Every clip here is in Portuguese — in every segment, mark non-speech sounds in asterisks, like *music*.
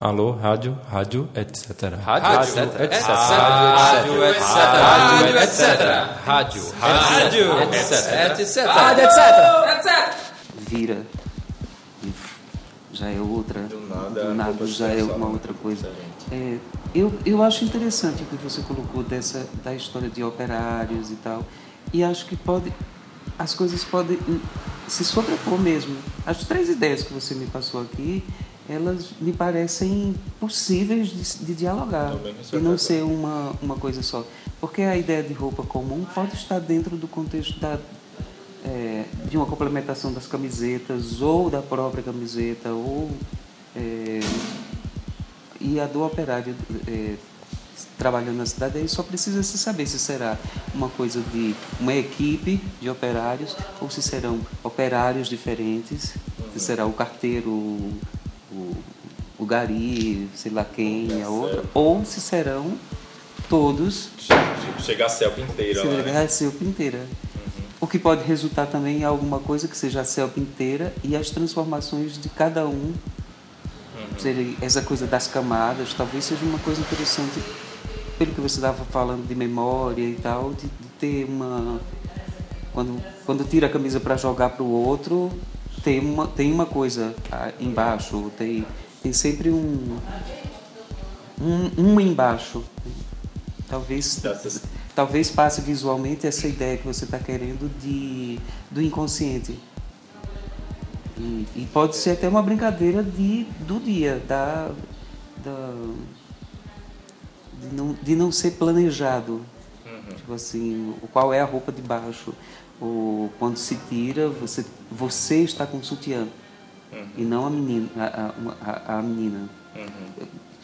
Alô, rádio, rádio, etc. Rádio, etc. etc. Rádio, etc. Rádio, etc. Rádio, rádio, etc. etc. Rádio, etc. Vira. E já é outra. Do nada, Do nada já é uma outra coisa. É, eu, eu acho interessante o que você colocou dessa, da história de operários e tal. E acho que pode. As coisas podem se sobrepor mesmo. As três ideias que você me passou aqui, elas me parecem possíveis de, de dialogar. Com E não ser uma, uma coisa só. Porque a ideia de roupa comum pode estar dentro do contexto da, é, de uma complementação das camisetas ou da própria camiseta ou é, e a do operário é, trabalhando na cidade aí só precisa se saber se será uma coisa de uma equipe de operários ou se serão operários diferentes se será o carteiro gari sei lá quem a outra ou se serão todos Tipo, chegar a selfie inteira lá, né? a selva inteira. O que pode resultar também em alguma coisa que seja a selva inteira e as transformações de cada um. Seja essa coisa das camadas, talvez seja uma coisa interessante, pelo que você estava falando de memória e tal, de, de ter uma. Quando, quando tira a camisa para jogar para o outro, tem uma, tem uma coisa ah, embaixo, tem, tem sempre um. Um, um embaixo. Talvez Dessas- talvez passe visualmente essa ideia que você está querendo de do inconsciente. E, e pode ser até uma brincadeira de do dia da, da de, não, de não ser planejado. Tipo assim o qual é a roupa de baixo? Ou quando se tira você você está com sutiã e não a menina a, a, a- menina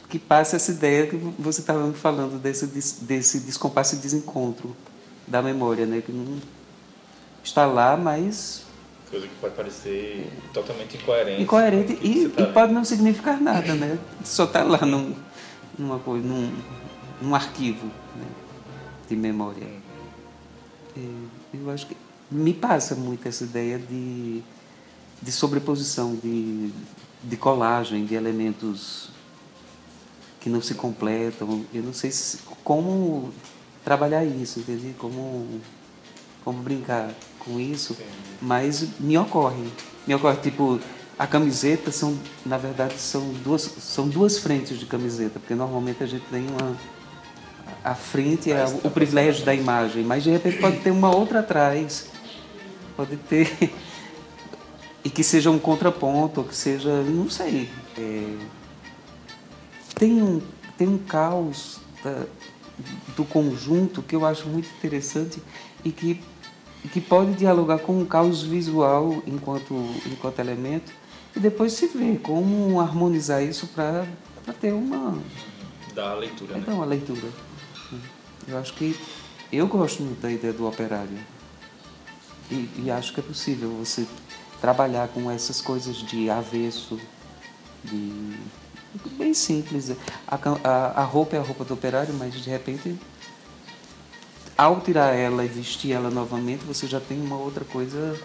que passa essa ideia que você estava me falando desse, des- desse descompasso e desencontro da memória, né? Que não está lá, mas Coisa que pode parecer totalmente incoerente. incoerente que e, tá e pode não significar nada, né? Só está lá num, numa coisa, num, num arquivo né? de memória. É, eu acho que me passa muito essa ideia de, de sobreposição, de, de colagem, de elementos que não se completam. Eu não sei se, como trabalhar isso, entende? Como, como brincar com isso, mas me ocorre. Me ocorre, tipo, a camiseta são, na verdade, são duas, são duas frentes de camiseta, porque normalmente a gente tem uma. A frente é o privilégio da imagem, mas de repente pode ter uma outra atrás. Pode ter. Que seja um contraponto, ou que seja. Não sei. É, tem um, tem um caos da- do conjunto que eu acho muito interessante e que, que pode dialogar com um caos visual enquanto, enquanto elemento e depois se vê como harmonizar isso para ter uma, Da leitura, né? dar uma leitura. Eu acho que eu gosto muito da ideia do operário. E, e acho que é possível você trabalhar com essas coisas de avesso, de bem simples. A, a, a roupa é a roupa do operário, mas de repente, ao tirar ela e vestir ela novamente, você já tem uma outra coisa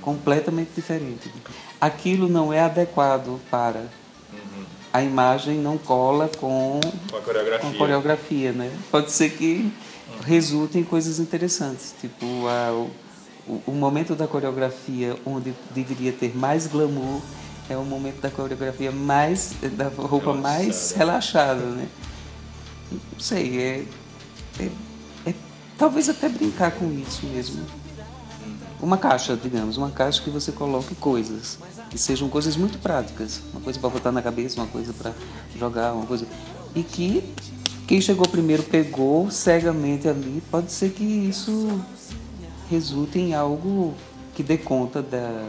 completamente diferente. Aquilo não é adequado para a imagem não cola com Com a coreografia. com coreografia, né? Pode ser que resulte em coisas interessantes, tipo a, o, o momento da coreografia onde deveria ter mais glamour é o momento da coreografia mais da roupa mais relaxada, né? Não sei, é, é, é talvez até brincar com isso mesmo. Uma caixa, digamos, uma caixa que você coloque coisas que sejam coisas muito práticas, uma coisa para botar na cabeça, uma coisa para jogar, uma coisa e que quem chegou primeiro pegou cegamente ali, pode ser que isso resulte em algo que dê conta da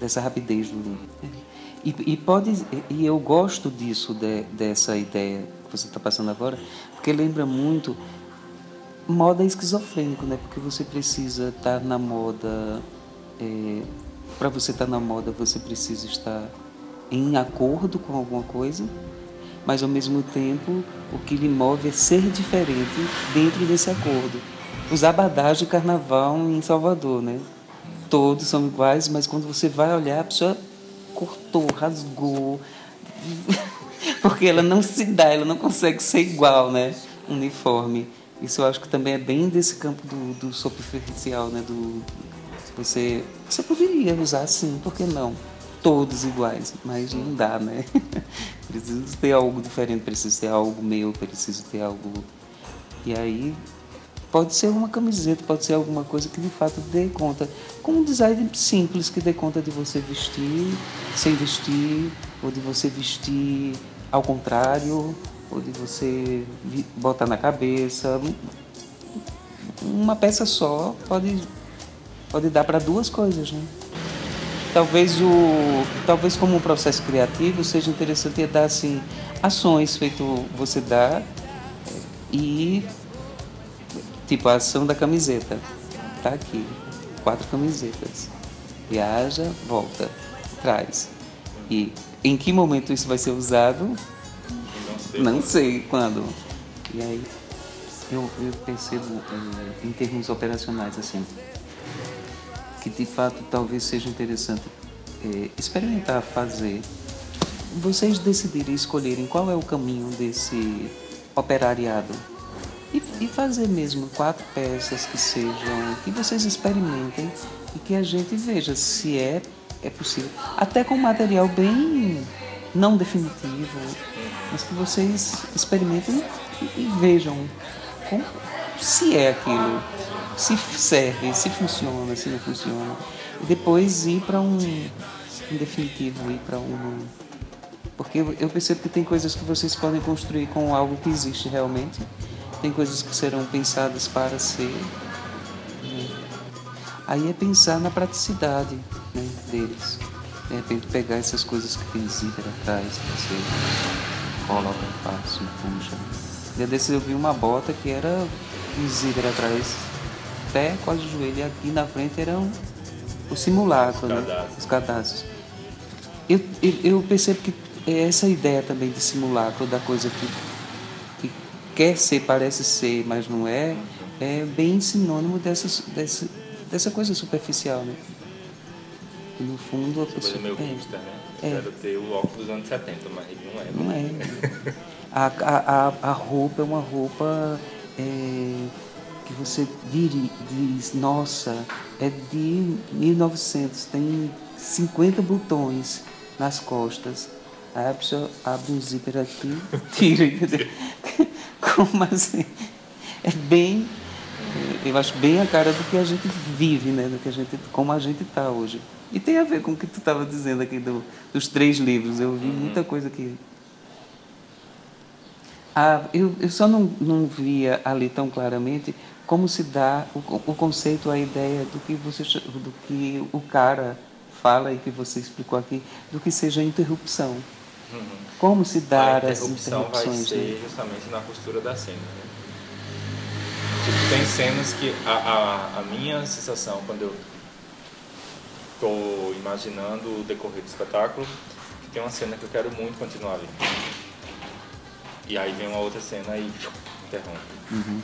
dessa rapidez do e, e pode e eu gosto disso de, dessa ideia que você está passando agora, porque lembra muito moda esquizofrênico, né? Porque você precisa estar na moda. para você estar na moda, você precisa estar em acordo com alguma coisa, mas ao mesmo tempo o que lhe move é ser diferente dentro desse acordo. Os abadás de carnaval em Salvador, né? Todos são iguais, mas quando você vai olhar, a pessoa cortou, rasgou, *laughs* porque ela não se dá, ela não consegue ser igual, né? Uniforme. Isso eu acho que também é bem desse campo do, do superficial, né? Do, você, você poderia usar sim, por que não? Todos iguais, mas não dá, né? *laughs* preciso ter algo diferente, preciso ter algo meu, preciso ter algo. E aí pode ser uma camiseta, pode ser alguma coisa que de fato dê conta. Com um design simples que dê conta de você vestir sem vestir, ou de você vestir ao contrário, ou de você botar na cabeça. Uma peça só pode, pode dar para duas coisas, né? Talvez o talvez como um processo criativo seja interessante dar assim ações feito você dá e tipo a ação da camiseta. Tá aqui. Quatro camisetas. Viaja, volta, traz. E em que momento isso vai ser usado? Não sei. Não sei quando. E aí eu, eu percebo eh, em termos operacionais assim que de fato talvez seja interessante eh, experimentar fazer. Vocês decidirem escolherem qual é o caminho desse operariado e, e fazer mesmo quatro peças que sejam que vocês experimentem e que a gente veja se é é possível. Até com material bem não definitivo, mas que vocês experimentem e, e vejam se é aquilo, se serve, se funciona, se não funciona. E depois ir para um, um definitivo, ir para um. Porque eu percebo que tem coisas que vocês podem construir com algo que existe realmente, tem coisas que serão pensadas para ser. Né? Aí é pensar na praticidade né, deles. De repente pegar essas coisas que tem zíper atrás, que você coloca fácil, puxa. Dia desses eu vi uma bota que era um zíper atrás, pé, quase o joelho, e aqui na frente era um, o simulacro, Os né? cadastros. os cadastros. Eu, eu, eu percebo que é essa ideia também de simulacro, da coisa que quer ser, parece ser, mas não é, é bem sinônimo dessas, dessa, dessa coisa superficial, né? E no fundo a Essa coisa pessoa. meio é. hipster, né? É. Quero ter o óculos dos anos 70, mas não é. Não é. *laughs* A, a, a, roupa é uma roupa é, que você diri- diz, nossa, é de 1900, tem 50 botões nas costas. Abre um zíper aqui, *laughs* tira? *laughs* Como assim? É bem, eu acho bem a cara do que a gente vive, né? Do que a gente, como a gente está hoje. E tem a ver com o que tu estava dizendo aqui do, dos três livros. Eu vi muita coisa que ah, eu, eu só não, não via ali tão claramente como se dá o, o conceito, a ideia do que, você, do que o cara fala e que você explicou aqui, do que seja interrupção. Como se dar a as interrupção vai interrupções. ser né? justamente na costura da cena. Né? Tipo, tem cenas que a, a, a minha sensação quando eu estou imaginando o decorrer do espetáculo, que tem uma cena que eu quero muito continuar ali. E aí vem uma outra cena e interrompe. Uhum.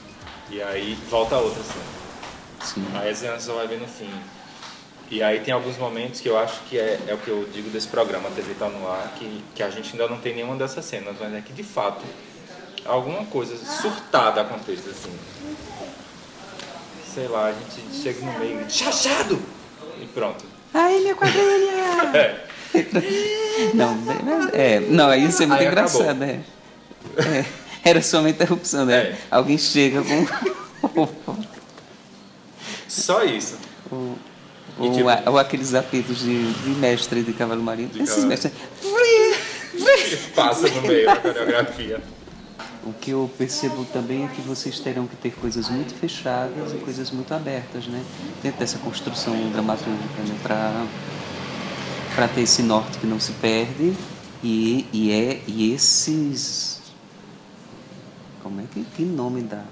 E aí volta a outra cena. Sim. Aí a cena só vai ver no fim. E aí tem alguns momentos que eu acho que é, é o que eu digo desse programa, TV está no ar, que, que a gente ainda não tem nenhuma dessas cenas, mas é que de fato alguma coisa surtada aconteça, assim. Sei lá, a gente chega no meio e chachado! E pronto. Ai, minha quadrilha! *laughs* É, não, é, não, aí isso é muito Aí engraçado, acabou. né? É, era só uma interrupção, né? É. Alguém chega com. *laughs* só isso. E ou, tipo- a- ou aqueles apitos de, de mestre de cavalo marinho. De Esses mestres. Passa no meio da coreografia. O que eu percebo também é que vocês terão que ter coisas muito fechadas e coisas muito abertas, né? Dentro dessa construção dramatúrgica, né? Para para ter esse norte que não se perde e, e é e esses como é que que nome dá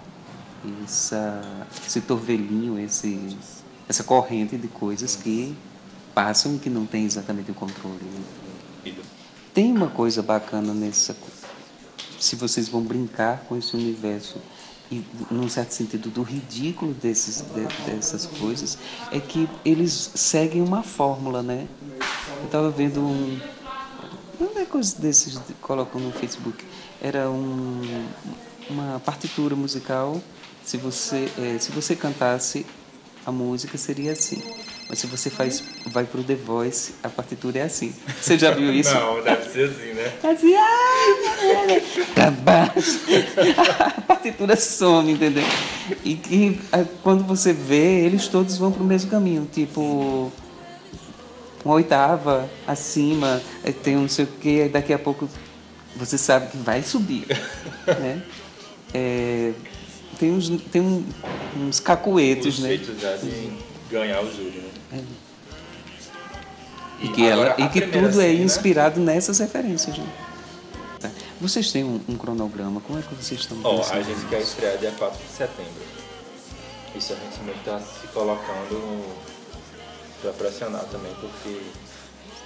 essa esse torvelinho esse essa corrente de coisas que passam e que não tem exatamente o controle né? tem uma coisa bacana nessa se vocês vão brincar com esse universo e num certo sentido do ridículo desses de- dessas coisas é que eles seguem uma fórmula né eu estava vendo um não é coisas desses colocam no Facebook. Era um, uma partitura musical. Se você, é, se você cantasse a música seria assim. Mas se você faz, vai pro The Voice, a partitura é assim. Você já viu isso? Não, deve ser assim, né? É assim, ah, tá baixo. A partitura some, entendeu? E que quando você vê, eles todos vão pro mesmo caminho, tipo uma oitava acima, tem um não sei o que, daqui a pouco você sabe que vai subir, né? É, tem uns, tem um, uns cacuetos, Os né? já de ganhar o júri, né? E que, ela, e que tudo é cena- inspirado nessas referências. Né? Tá. Vocês têm um, um cronograma? Como é que vocês estão pensando? a gente quer estrear dia 4 de setembro. Isso a gente meio que tá se colocando pra pressionar também, porque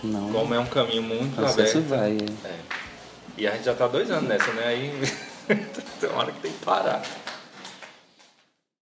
Não, como é um caminho muito aberto. vai. é. É. E a gente já tá dois anos nessa, né? Aí *laughs* tem uma hora que tem que parar.